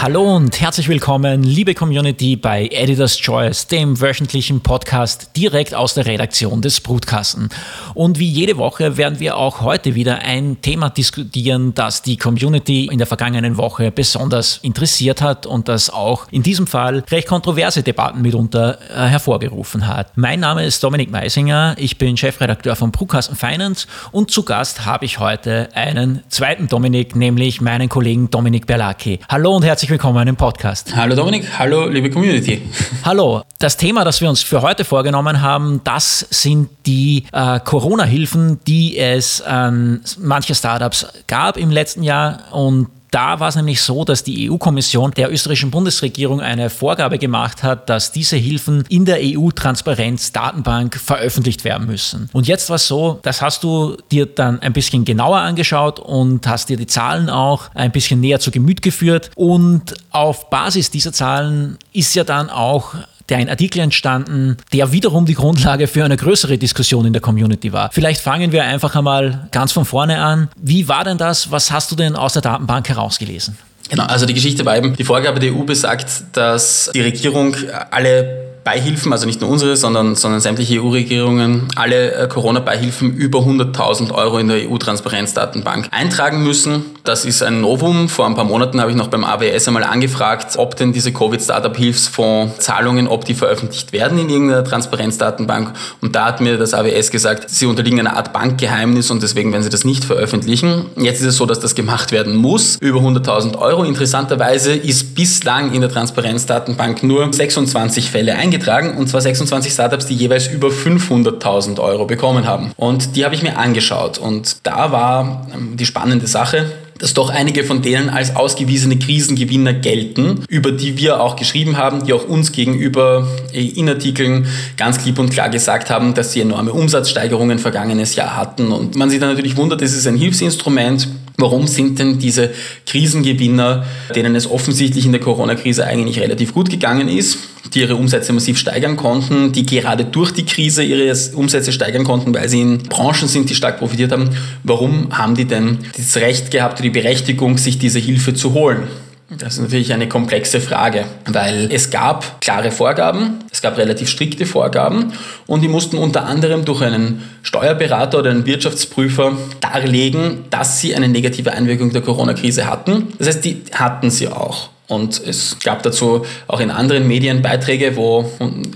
Hallo und herzlich willkommen, liebe Community, bei Editor's Choice, dem wöchentlichen Podcast direkt aus der Redaktion des Brutkasten. Und wie jede Woche werden wir auch heute wieder ein Thema diskutieren, das die Community in der vergangenen Woche besonders interessiert hat und das auch in diesem Fall recht kontroverse Debatten mitunter äh, hervorgerufen hat. Mein Name ist Dominik Meisinger, ich bin Chefredakteur von Brutkasten Finance und zu Gast habe ich heute einen zweiten Dominik, nämlich meinen Kollegen Dominik Berlacki. Hallo und herzlich herzlich willkommen im Podcast. Hallo Dominik, hallo liebe Community. Hallo, das Thema, das wir uns für heute vorgenommen haben, das sind die äh, Corona-Hilfen, die es an manche Startups gab im letzten Jahr und da war es nämlich so, dass die EU-Kommission der österreichischen Bundesregierung eine Vorgabe gemacht hat, dass diese Hilfen in der EU-Transparenz-Datenbank veröffentlicht werden müssen. Und jetzt war es so, das hast du dir dann ein bisschen genauer angeschaut und hast dir die Zahlen auch ein bisschen näher zu Gemüt geführt. Und auf Basis dieser Zahlen ist ja dann auch der ein Artikel entstanden, der wiederum die Grundlage für eine größere Diskussion in der Community war. Vielleicht fangen wir einfach einmal ganz von vorne an. Wie war denn das? Was hast du denn aus der Datenbank herausgelesen? Genau, also die Geschichte war eben, die Vorgabe der EU besagt, dass die Regierung alle Beihilfen, also nicht nur unsere, sondern, sondern sämtliche EU-Regierungen, alle äh, Corona-Beihilfen über 100.000 Euro in der EU-Transparenzdatenbank eintragen müssen. Das ist ein Novum. Vor ein paar Monaten habe ich noch beim AWS einmal angefragt, ob denn diese Covid-Startup-Hilfsfonds-Zahlungen, ob die veröffentlicht werden in irgendeiner Transparenzdatenbank. Und da hat mir das AWS gesagt, sie unterliegen einer Art Bankgeheimnis und deswegen werden sie das nicht veröffentlichen. Jetzt ist es so, dass das gemacht werden muss, über 100.000 Euro. Interessanterweise ist bislang in der Transparenzdatenbank nur 26 Fälle eingetragen eingetragen und zwar 26 Startups, die jeweils über 500.000 Euro bekommen haben. Und die habe ich mir angeschaut und da war ähm, die spannende Sache, dass doch einige von denen als ausgewiesene Krisengewinner gelten, über die wir auch geschrieben haben, die auch uns gegenüber äh, in Artikeln ganz klipp und klar gesagt haben, dass sie enorme Umsatzsteigerungen vergangenes Jahr hatten. Und man sich dann natürlich wundert, es ist ein Hilfsinstrument. Warum sind denn diese Krisengewinner, denen es offensichtlich in der Corona-Krise eigentlich relativ gut gegangen ist, die ihre Umsätze massiv steigern konnten, die gerade durch die Krise ihre Umsätze steigern konnten, weil sie in Branchen sind, die stark profitiert haben. Warum haben die denn das Recht gehabt oder die Berechtigung, sich diese Hilfe zu holen? Das ist natürlich eine komplexe Frage, weil es gab klare Vorgaben, es gab relativ strikte Vorgaben und die mussten unter anderem durch einen Steuerberater oder einen Wirtschaftsprüfer darlegen, dass sie eine negative Einwirkung der Corona-Krise hatten. Das heißt, die hatten sie auch. Und es gab dazu auch in anderen Medien Beiträge, wo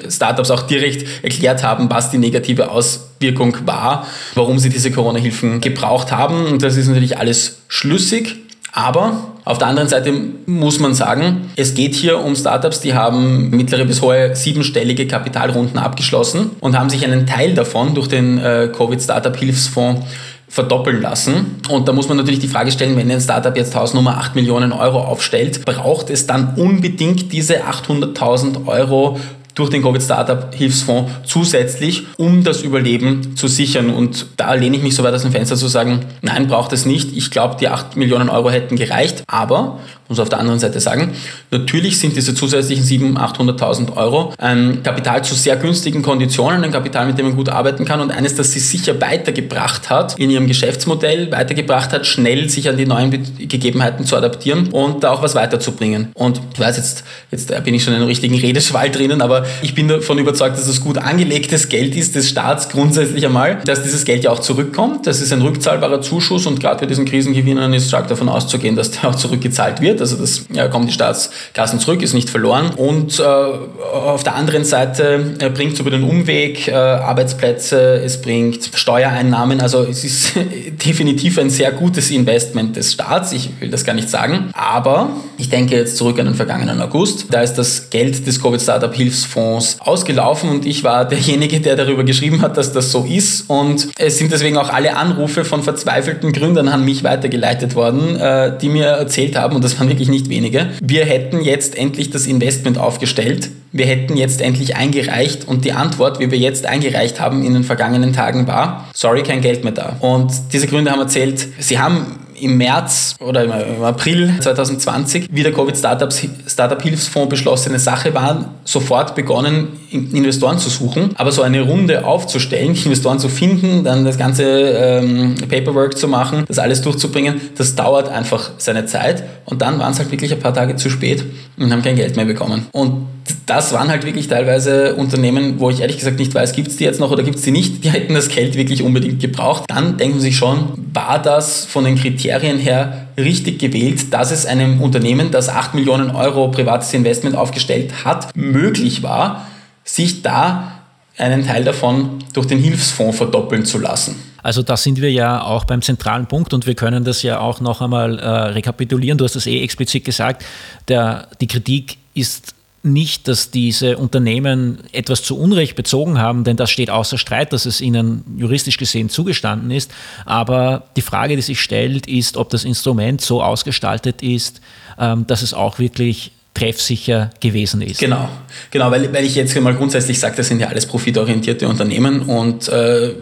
Startups auch direkt erklärt haben, was die negative Auswirkung war, warum sie diese Corona-Hilfen gebraucht haben. Und das ist natürlich alles schlüssig. Aber auf der anderen Seite muss man sagen, es geht hier um Startups, die haben mittlere bis hohe siebenstellige Kapitalrunden abgeschlossen und haben sich einen Teil davon durch den äh, Covid-Startup-Hilfsfonds verdoppeln lassen. Und da muss man natürlich die Frage stellen, wenn ein Startup jetzt Hausnummer 8 Millionen Euro aufstellt, braucht es dann unbedingt diese 800.000 Euro durch den Covid-Startup-Hilfsfonds zusätzlich, um das Überleben zu sichern. Und da lehne ich mich so weit aus dem Fenster zu sagen, nein, braucht es nicht. Ich glaube, die 8 Millionen Euro hätten gereicht. Aber, muss auf der anderen Seite sagen, natürlich sind diese zusätzlichen 700.000, 800.000 Euro ein Kapital zu sehr günstigen Konditionen, ein Kapital, mit dem man gut arbeiten kann und eines, das sie sicher weitergebracht hat in ihrem Geschäftsmodell, weitergebracht hat, schnell sich an die neuen Gegebenheiten zu adaptieren und da auch was weiterzubringen. Und ich weiß, jetzt, jetzt bin ich schon in einem richtigen Redeschwall drinnen, aber ich bin davon überzeugt, dass es gut angelegtes Geld ist des Staats grundsätzlich einmal, dass dieses Geld ja auch zurückkommt. Das ist ein rückzahlbarer Zuschuss und gerade bei diesen Krisengewinnern ist stark davon auszugehen, dass der auch zurückgezahlt wird. Also das ja, kommt die Staatskassen zurück, ist nicht verloren. Und äh, auf der anderen Seite äh, bringt es über den Umweg äh, Arbeitsplätze, es bringt Steuereinnahmen. Also es ist definitiv ein sehr gutes Investment des Staats. Ich will das gar nicht sagen. Aber ich denke jetzt zurück an den vergangenen August. Da ist das Geld des Covid-Startup-Hilfs Fonds ausgelaufen und ich war derjenige, der darüber geschrieben hat, dass das so ist. Und es sind deswegen auch alle Anrufe von verzweifelten Gründern an mich weitergeleitet worden, äh, die mir erzählt haben, und das waren wirklich nicht wenige, wir hätten jetzt endlich das Investment aufgestellt. Wir hätten jetzt endlich eingereicht und die Antwort, wie wir jetzt eingereicht haben in den vergangenen Tagen war, sorry, kein Geld mehr da. Und diese Gründer haben erzählt, sie haben im März oder im April 2020, wie der Covid-Startup-Hilfsfonds beschlossene Sache war, sofort begonnen, Investoren zu suchen. Aber so eine Runde aufzustellen, Investoren zu finden, dann das ganze ähm, Paperwork zu machen, das alles durchzubringen, das dauert einfach seine Zeit. Und dann waren es halt wirklich ein paar Tage zu spät und haben kein Geld mehr bekommen. Und das waren halt wirklich teilweise Unternehmen, wo ich ehrlich gesagt nicht weiß, gibt es die jetzt noch oder gibt es die nicht. Die hätten das Geld wirklich unbedingt gebraucht. Dann denken sie sich schon, war das von den Kriterien her richtig gewählt, dass es einem Unternehmen, das 8 Millionen Euro privates Investment aufgestellt hat, möglich war, sich da einen Teil davon durch den Hilfsfonds verdoppeln zu lassen. Also da sind wir ja auch beim zentralen Punkt und wir können das ja auch noch einmal äh, rekapitulieren. Du hast das eh explizit gesagt. Der, die Kritik ist nicht, dass diese Unternehmen etwas zu Unrecht bezogen haben, denn das steht außer Streit, dass es ihnen juristisch gesehen zugestanden ist. Aber die Frage, die sich stellt, ist, ob das Instrument so ausgestaltet ist, ähm, dass es auch wirklich treffsicher gewesen ist. Genau, genau weil, weil ich jetzt mal grundsätzlich sage, das sind ja alles profitorientierte Unternehmen und äh,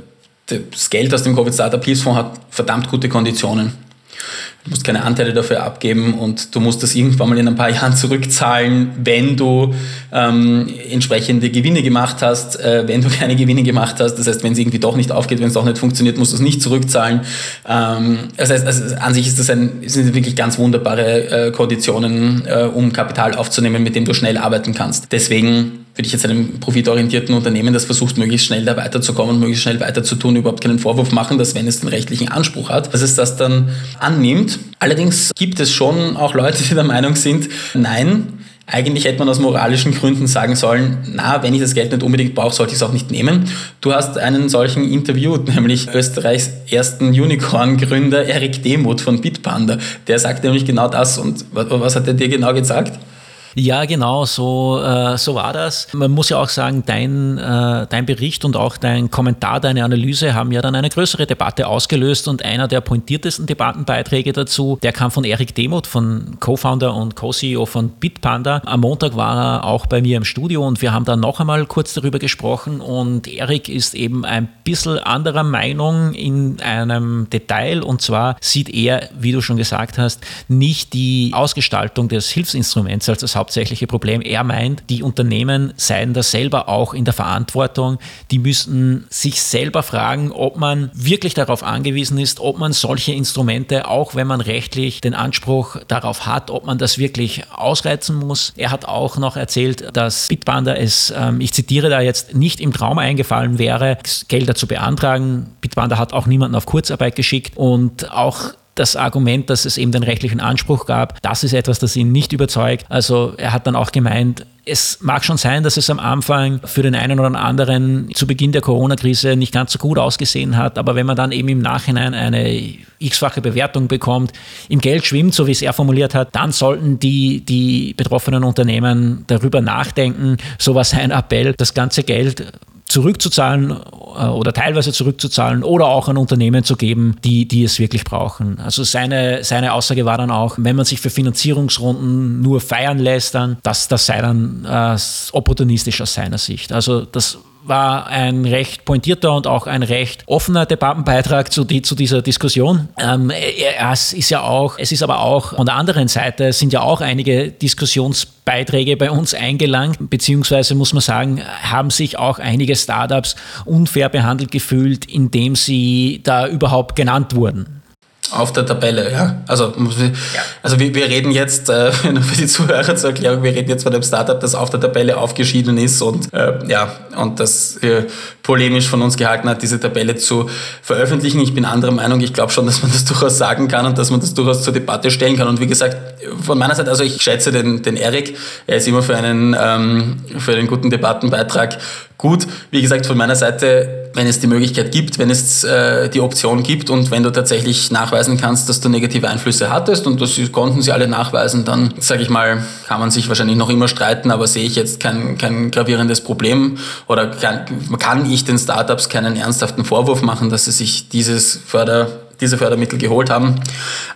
das Geld aus dem Covid Startup Hilfsfonds hat verdammt gute Konditionen. Du musst keine Anteile dafür abgeben und du musst das irgendwann mal in ein paar Jahren zurückzahlen, wenn du ähm, entsprechende Gewinne gemacht hast, äh, wenn du keine Gewinne gemacht hast. Das heißt, wenn es irgendwie doch nicht aufgeht, wenn es doch nicht funktioniert, musst du es nicht zurückzahlen. Ähm, das heißt, also an sich ist das ein, sind wirklich ganz wunderbare äh, Konditionen, äh, um Kapital aufzunehmen, mit dem du schnell arbeiten kannst. Deswegen würde ich jetzt einem profitorientierten Unternehmen, das versucht, möglichst schnell da weiterzukommen und möglichst schnell weiterzutun, überhaupt keinen Vorwurf machen, dass wenn es den rechtlichen Anspruch hat, dass es das dann annimmt. Allerdings gibt es schon auch Leute, die der Meinung sind, nein, eigentlich hätte man aus moralischen Gründen sagen sollen, na, wenn ich das Geld nicht unbedingt brauche, sollte ich es auch nicht nehmen. Du hast einen solchen interviewt, nämlich Österreichs ersten Unicorn-Gründer Erik Demuth von Bitpanda. Der sagt nämlich genau das. Und was hat er dir genau gesagt? Ja, genau, so, äh, so war das. Man muss ja auch sagen, dein, äh, dein Bericht und auch dein Kommentar, deine Analyse haben ja dann eine größere Debatte ausgelöst und einer der pointiertesten Debattenbeiträge dazu, der kam von Erik Demuth, von Co-Founder und Co-CEO von Bitpanda. Am Montag war er auch bei mir im Studio und wir haben dann noch einmal kurz darüber gesprochen und Erik ist eben ein bisschen anderer Meinung in einem Detail und zwar sieht er, wie du schon gesagt hast, nicht die Ausgestaltung des Hilfsinstruments als das hauptsächliche Problem. Er meint, die Unternehmen seien da selber auch in der Verantwortung. Die müssten sich selber fragen, ob man wirklich darauf angewiesen ist, ob man solche Instrumente, auch wenn man rechtlich den Anspruch darauf hat, ob man das wirklich ausreizen muss. Er hat auch noch erzählt, dass Bitpanda es, ähm, ich zitiere da jetzt, nicht im Traum eingefallen wäre, Gelder zu beantragen. Bitpanda hat auch niemanden auf Kurzarbeit geschickt und auch das Argument, dass es eben den rechtlichen Anspruch gab, das ist etwas, das ihn nicht überzeugt. Also er hat dann auch gemeint, es mag schon sein, dass es am Anfang für den einen oder anderen zu Beginn der Corona-Krise nicht ganz so gut ausgesehen hat, aber wenn man dann eben im Nachhinein eine x-fache Bewertung bekommt, im Geld schwimmt, so wie es er formuliert hat, dann sollten die, die betroffenen Unternehmen darüber nachdenken, so war sein Appell, das ganze Geld zurückzuzahlen äh, oder teilweise zurückzuzahlen oder auch an Unternehmen zu geben, die, die es wirklich brauchen. Also seine, seine Aussage war dann auch, wenn man sich für Finanzierungsrunden nur feiern lässt, dann das, das sei dann äh, opportunistisch aus seiner Sicht. Also das war ein recht pointierter und auch ein recht offener Debattenbeitrag zu, die, zu dieser Diskussion. Ähm, es ist ja auch, es ist aber auch von der anderen Seite sind ja auch einige Diskussionsbeiträge bei uns eingelangt, beziehungsweise muss man sagen, haben sich auch einige Startups unfair behandelt gefühlt, indem sie da überhaupt genannt wurden. Auf der Tabelle, ja. Also, ja. also wir, wir reden jetzt, äh, für die Zuhörer zur Erklärung, wir reden jetzt von einem Startup, das auf der Tabelle aufgeschieden ist und äh, ja, und das äh, polemisch von uns gehalten hat, diese Tabelle zu veröffentlichen. Ich bin anderer Meinung, ich glaube schon, dass man das durchaus sagen kann und dass man das durchaus zur Debatte stellen kann. Und wie gesagt, von meiner Seite, also ich schätze den, den Erik, er ist immer für einen, ähm, für einen guten Debattenbeitrag gut. Wie gesagt, von meiner Seite, wenn es die Möglichkeit gibt, wenn es äh, die Option gibt und wenn du tatsächlich nachweisen kannst, dass du negative Einflüsse hattest und das konnten sie alle nachweisen, dann sage ich mal, kann man sich wahrscheinlich noch immer streiten, aber sehe ich jetzt kein, kein gravierendes Problem oder kann, kann ich den Startups keinen ernsthaften Vorwurf machen, dass sie sich dieses Förder, diese Fördermittel geholt haben.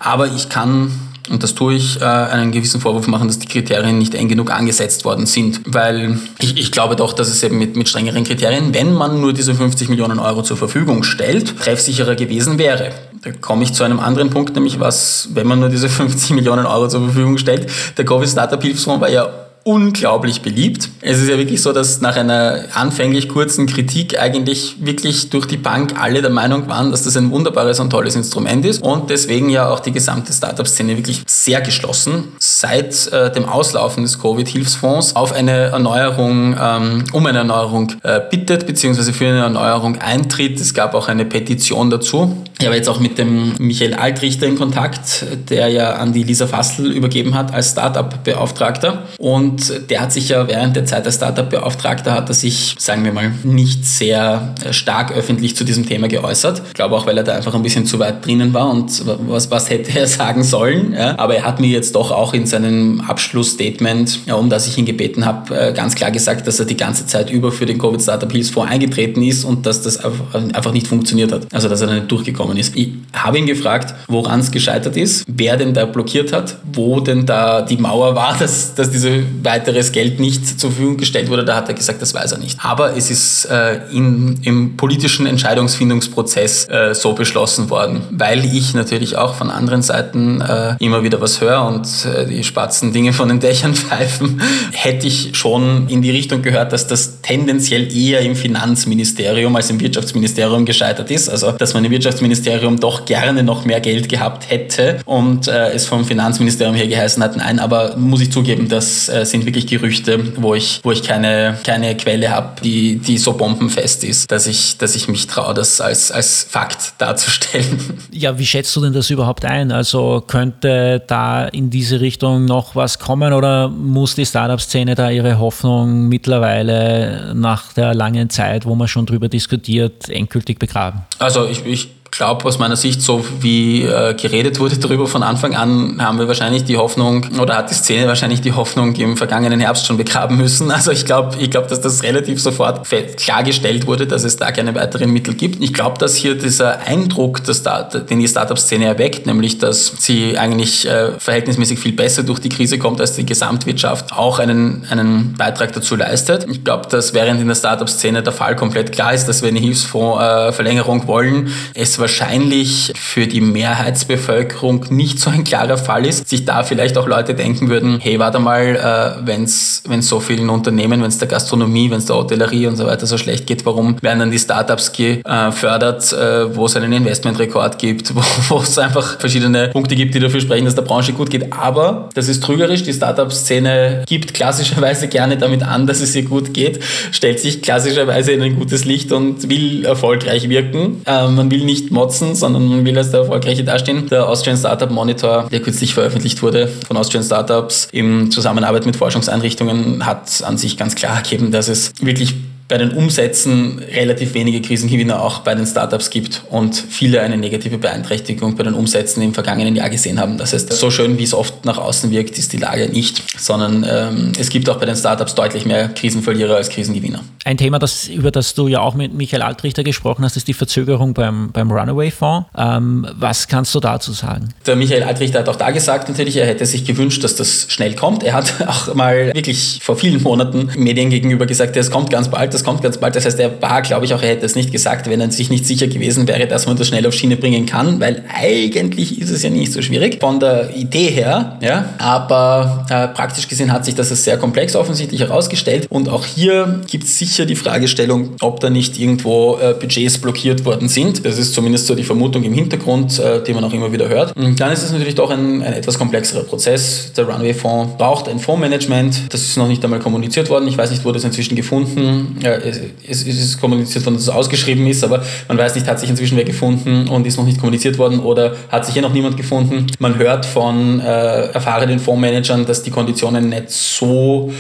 Aber ich kann und das tue ich, äh, einen gewissen Vorwurf machen, dass die Kriterien nicht eng genug angesetzt worden sind. Weil ich, ich glaube doch, dass es eben mit, mit strengeren Kriterien, wenn man nur diese 50 Millionen Euro zur Verfügung stellt, treffsicherer gewesen wäre. Da komme ich zu einem anderen Punkt, nämlich was, wenn man nur diese 50 Millionen Euro zur Verfügung stellt, der Covid Startup Hilfsfonds war ja unglaublich beliebt. Es ist ja wirklich so, dass nach einer anfänglich kurzen Kritik eigentlich wirklich durch die Bank alle der Meinung waren, dass das ein wunderbares und tolles Instrument ist und deswegen ja auch die gesamte Startup-Szene wirklich sehr geschlossen seit äh, dem Auslaufen des Covid-Hilfsfonds auf eine Erneuerung, ähm, um eine Erneuerung äh, bittet, beziehungsweise für eine Erneuerung eintritt. Es gab auch eine Petition dazu. Ich habe jetzt auch mit dem Michael Altrichter in Kontakt, der ja an die Lisa Fassel übergeben hat als Startup-Beauftragter und und der hat sich ja während der Zeit als Startup-Beauftragter hat er sich, sagen wir mal, nicht sehr äh, stark öffentlich zu diesem Thema geäußert. Ich glaube auch, weil er da einfach ein bisschen zu weit drinnen war und was, was hätte er sagen sollen. Ja. Aber er hat mir jetzt doch auch in seinem Abschlussstatement, ja, um das ich ihn gebeten habe, äh, ganz klar gesagt, dass er die ganze Zeit über für den Covid Startup Hilfsfonds eingetreten ist und dass das einfach nicht funktioniert hat. Also, dass er da nicht durchgekommen ist. Ich habe ihn gefragt, woran es gescheitert ist, wer denn da blockiert hat, wo denn da die Mauer war, dass, dass diese weiteres Geld nicht zur Verfügung gestellt wurde, da hat er gesagt, das weiß er nicht. Aber es ist äh, in, im politischen Entscheidungsfindungsprozess äh, so beschlossen worden, weil ich natürlich auch von anderen Seiten äh, immer wieder was höre und äh, die spatzen Dinge von den Dächern pfeifen, hätte ich schon in die Richtung gehört, dass das tendenziell eher im Finanzministerium als im Wirtschaftsministerium gescheitert ist. Also, dass man im Wirtschaftsministerium doch gerne noch mehr Geld gehabt hätte und äh, es vom Finanzministerium her geheißen hat, nein, aber muss ich zugeben, dass äh, sind wirklich Gerüchte, wo ich, wo ich keine, keine Quelle habe, die, die so bombenfest ist, dass ich, dass ich mich traue, das als, als Fakt darzustellen. Ja, wie schätzt du denn das überhaupt ein? Also könnte da in diese Richtung noch was kommen oder muss die Startup-Szene da ihre Hoffnung mittlerweile nach der langen Zeit, wo man schon drüber diskutiert, endgültig begraben? Also ich, ich glaube aus meiner Sicht, so wie äh, geredet wurde darüber von Anfang an, haben wir wahrscheinlich die Hoffnung oder hat die Szene wahrscheinlich die Hoffnung im vergangenen Herbst schon begraben müssen. Also ich glaube, ich glaube, dass das relativ sofort klargestellt wurde, dass es da keine weiteren Mittel gibt. Ich glaube, dass hier dieser Eindruck, dass da, den die Startup-Szene erweckt, nämlich dass sie eigentlich äh, verhältnismäßig viel besser durch die Krise kommt als die Gesamtwirtschaft, auch einen, einen Beitrag dazu leistet. Ich glaube, dass während in der Startup-Szene der Fall komplett klar ist, dass wir eine Hilfsfondsverlängerung äh, wollen, es wahrscheinlich für die Mehrheitsbevölkerung nicht so ein klarer Fall ist, sich da vielleicht auch Leute denken würden, hey, warte mal, äh, wenn es so vielen Unternehmen, wenn es der Gastronomie, wenn es der Hotellerie und so weiter so schlecht geht, warum werden dann die Startups gefördert, äh, wo es einen Investmentrekord gibt, wo es einfach verschiedene Punkte gibt, die dafür sprechen, dass der Branche gut geht. Aber das ist trügerisch, die Startup-Szene gibt klassischerweise gerne damit an, dass es ihr gut geht, stellt sich klassischerweise in ein gutes Licht und will erfolgreich wirken. Äh, man will nicht motzen, sondern man will als der Erfolgreiche dastehen. Der Austrian Startup Monitor, der kürzlich veröffentlicht wurde von Austrian Startups in Zusammenarbeit mit Forschungseinrichtungen, hat an sich ganz klar ergeben, dass es wirklich bei den Umsätzen relativ wenige Krisengewinner auch bei den Startups gibt und viele eine negative Beeinträchtigung bei den Umsätzen im vergangenen Jahr gesehen haben. Das heißt, so schön wie es oft nach außen wirkt, ist die Lage nicht, sondern ähm, es gibt auch bei den Startups deutlich mehr Krisenverlierer als Krisengewinner. Ein Thema, das, über das du ja auch mit Michael Altrichter gesprochen hast, ist die Verzögerung beim, beim Runaway-Fonds. Ähm, was kannst du dazu sagen? Der Michael Altrichter hat auch da gesagt, natürlich, er hätte sich gewünscht, dass das schnell kommt. Er hat auch mal wirklich vor vielen Monaten Medien gegenüber gesagt, es kommt ganz bald das kommt ganz bald. Das heißt, er war, glaube ich, auch, er hätte es nicht gesagt, wenn er sich nicht sicher gewesen wäre, dass man das schnell auf Schiene bringen kann, weil eigentlich ist es ja nicht so schwierig von der Idee her, ja. Aber äh, praktisch gesehen hat sich das als sehr komplex offensichtlich herausgestellt. Und auch hier gibt es sicher die Fragestellung, ob da nicht irgendwo äh, Budgets blockiert worden sind. Das ist zumindest so die Vermutung im Hintergrund, äh, die man auch immer wieder hört. Und dann ist es natürlich doch ein, ein etwas komplexerer Prozess. Der Runway-Fonds braucht ein Fondsmanagement. Das ist noch nicht einmal kommuniziert worden. Ich weiß nicht, wurde es inzwischen gefunden es, es ist kommuniziert worden, dass es ausgeschrieben ist, aber man weiß nicht, hat sich inzwischen wer gefunden und ist noch nicht kommuniziert worden oder hat sich hier noch niemand gefunden. Man hört von äh, erfahrenen Fondsmanagern, dass die Konditionen nicht so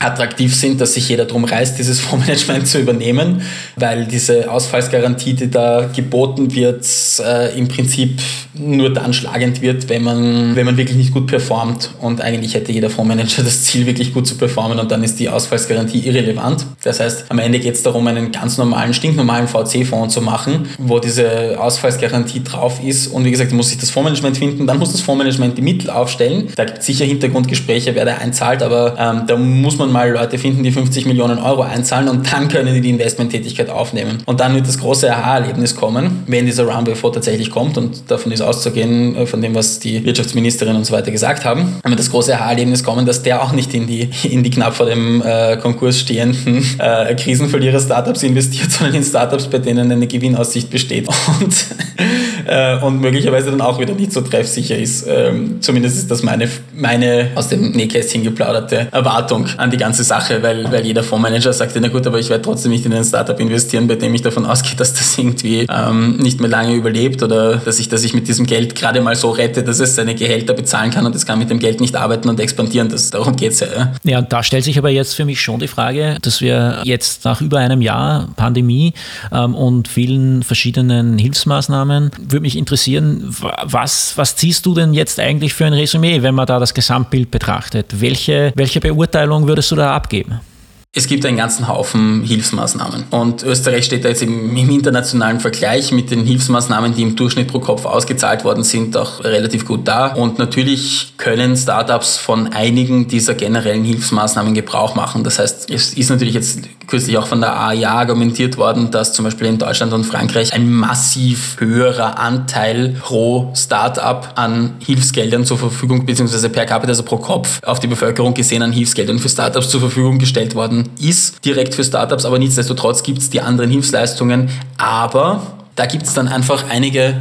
attraktiv sind, dass sich jeder darum reißt, dieses Fondsmanagement zu übernehmen, weil diese Ausfallsgarantie, die da geboten wird, äh, im Prinzip nur dann schlagend wird, wenn man, wenn man wirklich nicht gut performt. Und eigentlich hätte jeder Fondsmanager das Ziel, wirklich gut zu performen und dann ist die Ausfallsgarantie irrelevant. Das heißt, am Ende geht es darum, einen ganz normalen, stinknormalen VC-Fonds zu machen, wo diese Ausfallsgarantie drauf ist. Und wie gesagt, muss sich das Fondsmanagement finden, dann muss das Fondsmanagement die Mittel aufstellen. Da gibt es sicher Hintergrundgespräche, wer da einzahlt, aber ähm, da muss man mal Leute finden, die 50 Millionen Euro einzahlen und dann können die die Investmenttätigkeit aufnehmen. Und dann wird das große Aha-Erlebnis kommen, wenn dieser Runway 4 tatsächlich kommt und davon ist auszugehen, äh, von dem, was die Wirtschaftsministerin und so weiter gesagt haben, wird das große Aha-Erlebnis kommen, dass der auch nicht in die, in die knapp vor dem äh, Konkurs stehenden äh, Krisenverlierer-Startups investiert, sondern in Startups, bei denen eine Gewinnaussicht besteht und, äh, und möglicherweise dann auch wieder nicht so treffsicher ist. Ähm, zumindest ist das meine, meine aus dem Nähkästchen geplauderte Erwartung an die ganze Sache, weil, weil jeder Fondsmanager sagt, na gut, aber ich werde trotzdem nicht in ein Startup investieren, bei dem ich davon ausgehe, dass das irgendwie ähm, nicht mehr lange überlebt oder dass ich, dass ich mit diesem Geld gerade mal so rette, dass es seine Gehälter bezahlen kann und es kann mit dem Geld nicht arbeiten und expandieren. Das, darum geht es ja. Ja, ja da stellt sich aber jetzt für mich schon die Frage, dass wir jetzt nach über einem Jahr Pandemie ähm, und vielen verschiedenen Hilfsmaßnahmen, würde mich interessieren, was, was ziehst du denn jetzt eigentlich für ein Resümee, wenn man da das Gesamtbild betrachtet? Welche, welche Beurteilung würdest du da abgeben? Es gibt einen ganzen Haufen Hilfsmaßnahmen. Und Österreich steht da jetzt im, im, internationalen Vergleich mit den Hilfsmaßnahmen, die im Durchschnitt pro Kopf ausgezahlt worden sind, auch relativ gut da. Und natürlich können Startups von einigen dieser generellen Hilfsmaßnahmen Gebrauch machen. Das heißt, es ist natürlich jetzt kürzlich auch von der AIA argumentiert worden, dass zum Beispiel in Deutschland und Frankreich ein massiv höherer Anteil pro Startup an Hilfsgeldern zur Verfügung, beziehungsweise per capita, also pro Kopf auf die Bevölkerung gesehen an Hilfsgeldern für Startups zur Verfügung gestellt worden ist, direkt für Startups, aber nichtsdestotrotz gibt es die anderen Hilfsleistungen. Aber da gibt es dann einfach einige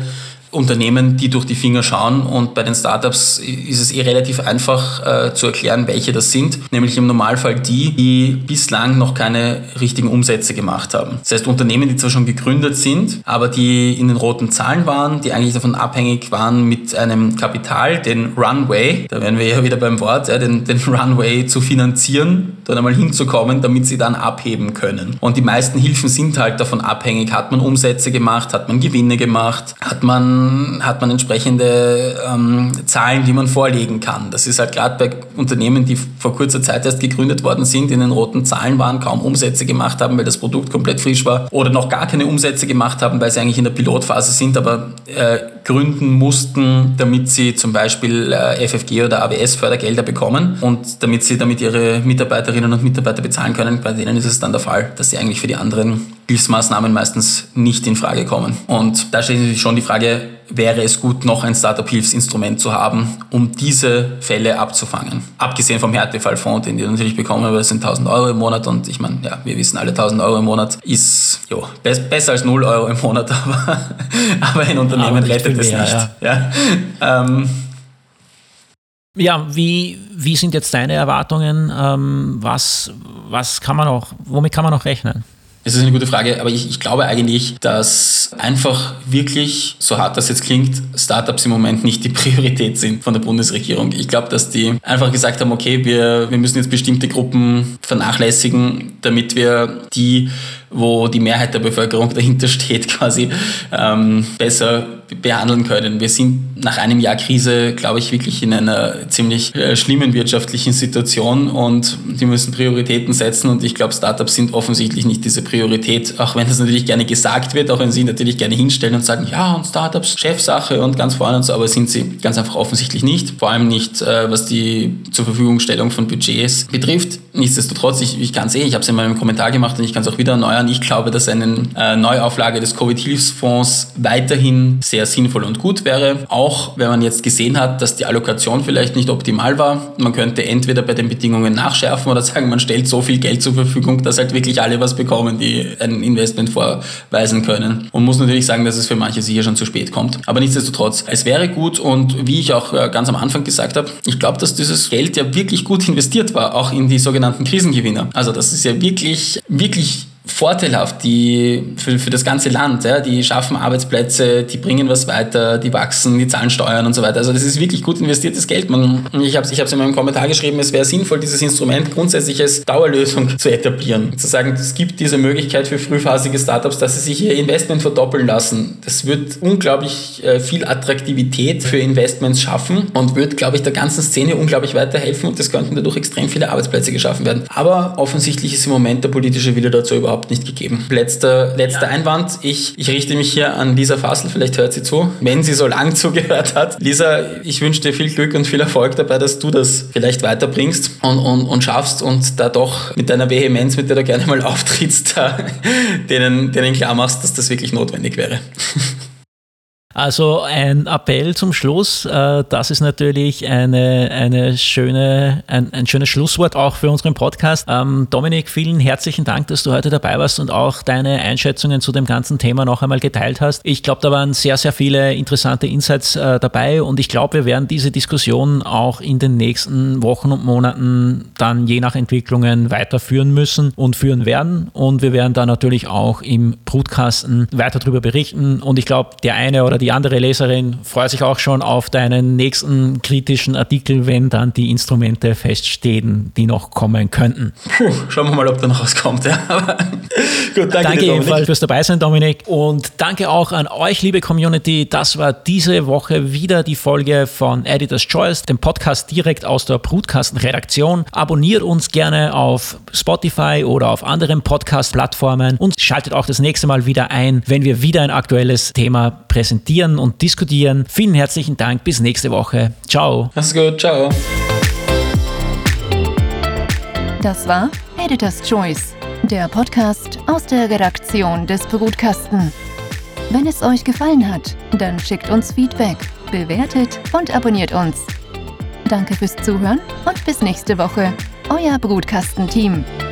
Unternehmen, die durch die Finger schauen. Und bei den Startups ist es eh relativ einfach äh, zu erklären, welche das sind. Nämlich im Normalfall die, die bislang noch keine richtigen Umsätze gemacht haben. Das heißt Unternehmen, die zwar schon gegründet sind, aber die in den roten Zahlen waren, die eigentlich davon abhängig waren, mit einem Kapital, den Runway, da wären wir ja wieder beim Wort, ja, den, den Runway zu finanzieren, dann einmal hinzukommen, damit sie dann abheben können. Und die meisten Hilfen sind halt davon abhängig, hat man Umsätze gemacht, hat man Gewinne gemacht, hat man hat man entsprechende ähm, Zahlen, die man vorlegen kann. Das ist halt gerade bei Unternehmen, die vor kurzer Zeit erst gegründet worden sind, in den roten Zahlen waren, kaum Umsätze gemacht haben, weil das Produkt komplett frisch war oder noch gar keine Umsätze gemacht haben, weil sie eigentlich in der Pilotphase sind, aber äh, gründen mussten, damit sie zum Beispiel äh, FFG oder AWS Fördergelder bekommen und damit sie damit ihre Mitarbeiterinnen und Mitarbeiter bezahlen können. Bei denen ist es dann der Fall, dass sie eigentlich für die anderen Hilfsmaßnahmen meistens nicht in Frage kommen. Und da stellt sich schon die Frage, wäre es gut, noch ein Startup-Hilfsinstrument zu haben, um diese Fälle abzufangen. Abgesehen vom Härtefallfonds, den die natürlich bekommen, aber das sind 1000 Euro im Monat und ich meine, ja, wir wissen alle, 1000 Euro im Monat ist jo, be besser als 0 Euro im Monat, aber, aber ein Unternehmen rettet es nicht. Ja. Ja. Ähm, ja, wie, wie sind jetzt deine Erwartungen? Ähm, was, was kann man auch, womit kann man noch rechnen? Das ist eine gute Frage, aber ich, ich glaube eigentlich, dass einfach wirklich, so hart das jetzt klingt, Startups im Moment nicht die Priorität sind von der Bundesregierung. Ich glaube, dass die einfach gesagt haben, okay, wir, wir müssen jetzt bestimmte Gruppen vernachlässigen, damit wir die, wo die Mehrheit der Bevölkerung dahinter steht, quasi ähm, besser behandeln können. Wir sind nach einem Jahr Krise, glaube ich, wirklich in einer ziemlich äh, schlimmen wirtschaftlichen Situation und die müssen Prioritäten setzen und ich glaube, Startups sind offensichtlich nicht diese Priorität, auch wenn das natürlich gerne gesagt wird, auch wenn sie natürlich gerne hinstellen und sagen, ja, und Startups, Chefsache und ganz vorne und so, aber sind sie ganz einfach offensichtlich nicht, vor allem nicht, äh, was die zur Verfügungstellung von Budgets betrifft. Nichtsdestotrotz, ich, ich kann es eh, ich habe es in meinem Kommentar gemacht und ich kann es auch wieder erneuern, ich glaube, dass eine äh, Neuauflage des Covid-Hilfsfonds weiterhin sehr sinnvoll und gut wäre. Auch wenn man jetzt gesehen hat, dass die Allokation vielleicht nicht optimal war. Man könnte entweder bei den Bedingungen nachschärfen oder sagen, man stellt so viel Geld zur Verfügung, dass halt wirklich alle was bekommen, die ein Investment vorweisen können. Und muss natürlich sagen, dass es für manche sicher schon zu spät kommt. Aber nichtsdestotrotz, es wäre gut und wie ich auch äh, ganz am Anfang gesagt habe, ich glaube, dass dieses Geld ja wirklich gut investiert war, auch in die sogenannten Krisengewinner. Also das ist ja wirklich, wirklich vorteilhaft, die für, für das ganze Land. Ja, die schaffen Arbeitsplätze, die bringen was weiter, die wachsen, die zahlen Steuern und so weiter. Also das ist wirklich gut investiertes Geld. Man, ich habe es ich in meinem Kommentar geschrieben, es wäre sinnvoll, dieses Instrument grundsätzlich als Dauerlösung zu etablieren. Zu sagen, es gibt diese Möglichkeit für frühphasige Startups, dass sie sich ihr Investment verdoppeln lassen. Das wird unglaublich äh, viel Attraktivität für Investments schaffen und wird, glaube ich, der ganzen Szene unglaublich weiterhelfen und es könnten dadurch extrem viele Arbeitsplätze geschaffen werden. Aber offensichtlich ist im Moment der politische Wille dazu überhaupt überhaupt nicht gegeben. Letzter, letzter ja. Einwand. Ich, ich richte mich hier an Lisa Fassel, vielleicht hört sie zu, wenn sie so lang zugehört hat. Lisa, ich wünsche dir viel Glück und viel Erfolg dabei, dass du das vielleicht weiterbringst und, und, und schaffst und da doch mit deiner Vehemenz, mit der du gerne mal auftrittst, denen, denen klar machst, dass das wirklich notwendig wäre. Also ein Appell zum Schluss. Äh, das ist natürlich eine, eine schöne, ein, ein schönes Schlusswort auch für unseren Podcast. Ähm, Dominik, vielen herzlichen Dank, dass du heute dabei warst und auch deine Einschätzungen zu dem ganzen Thema noch einmal geteilt hast. Ich glaube, da waren sehr, sehr viele interessante Insights äh, dabei und ich glaube, wir werden diese Diskussion auch in den nächsten Wochen und Monaten dann je nach Entwicklungen weiterführen müssen und führen werden. Und wir werden da natürlich auch im Brutkasten weiter darüber berichten. Und ich glaube, der eine oder die die andere Leserin freut sich auch schon auf deinen nächsten kritischen Artikel, wenn dann die Instrumente feststehen, die noch kommen könnten. Puh, schauen wir mal, ob da noch was kommt. Ja. Gut, danke, danke ebenfalls fürs dabei sein, Dominik. Und danke auch an euch, liebe Community. Das war diese Woche wieder die Folge von Editor's Choice, dem Podcast direkt aus der Brutkasten-Redaktion. Abonniert uns gerne auf Spotify oder auf anderen Podcast-Plattformen und schaltet auch das nächste Mal wieder ein, wenn wir wieder ein aktuelles Thema präsentieren debattieren und diskutieren. Vielen herzlichen Dank. Bis nächste Woche. Ciao. Mach's gut. Ciao. Das war Editor's Choice, der Podcast aus der Redaktion des Brutkasten. Wenn es euch gefallen hat, dann schickt uns Feedback, bewertet und abonniert uns. Danke fürs Zuhören und bis nächste Woche. Euer Brutkastenteam. team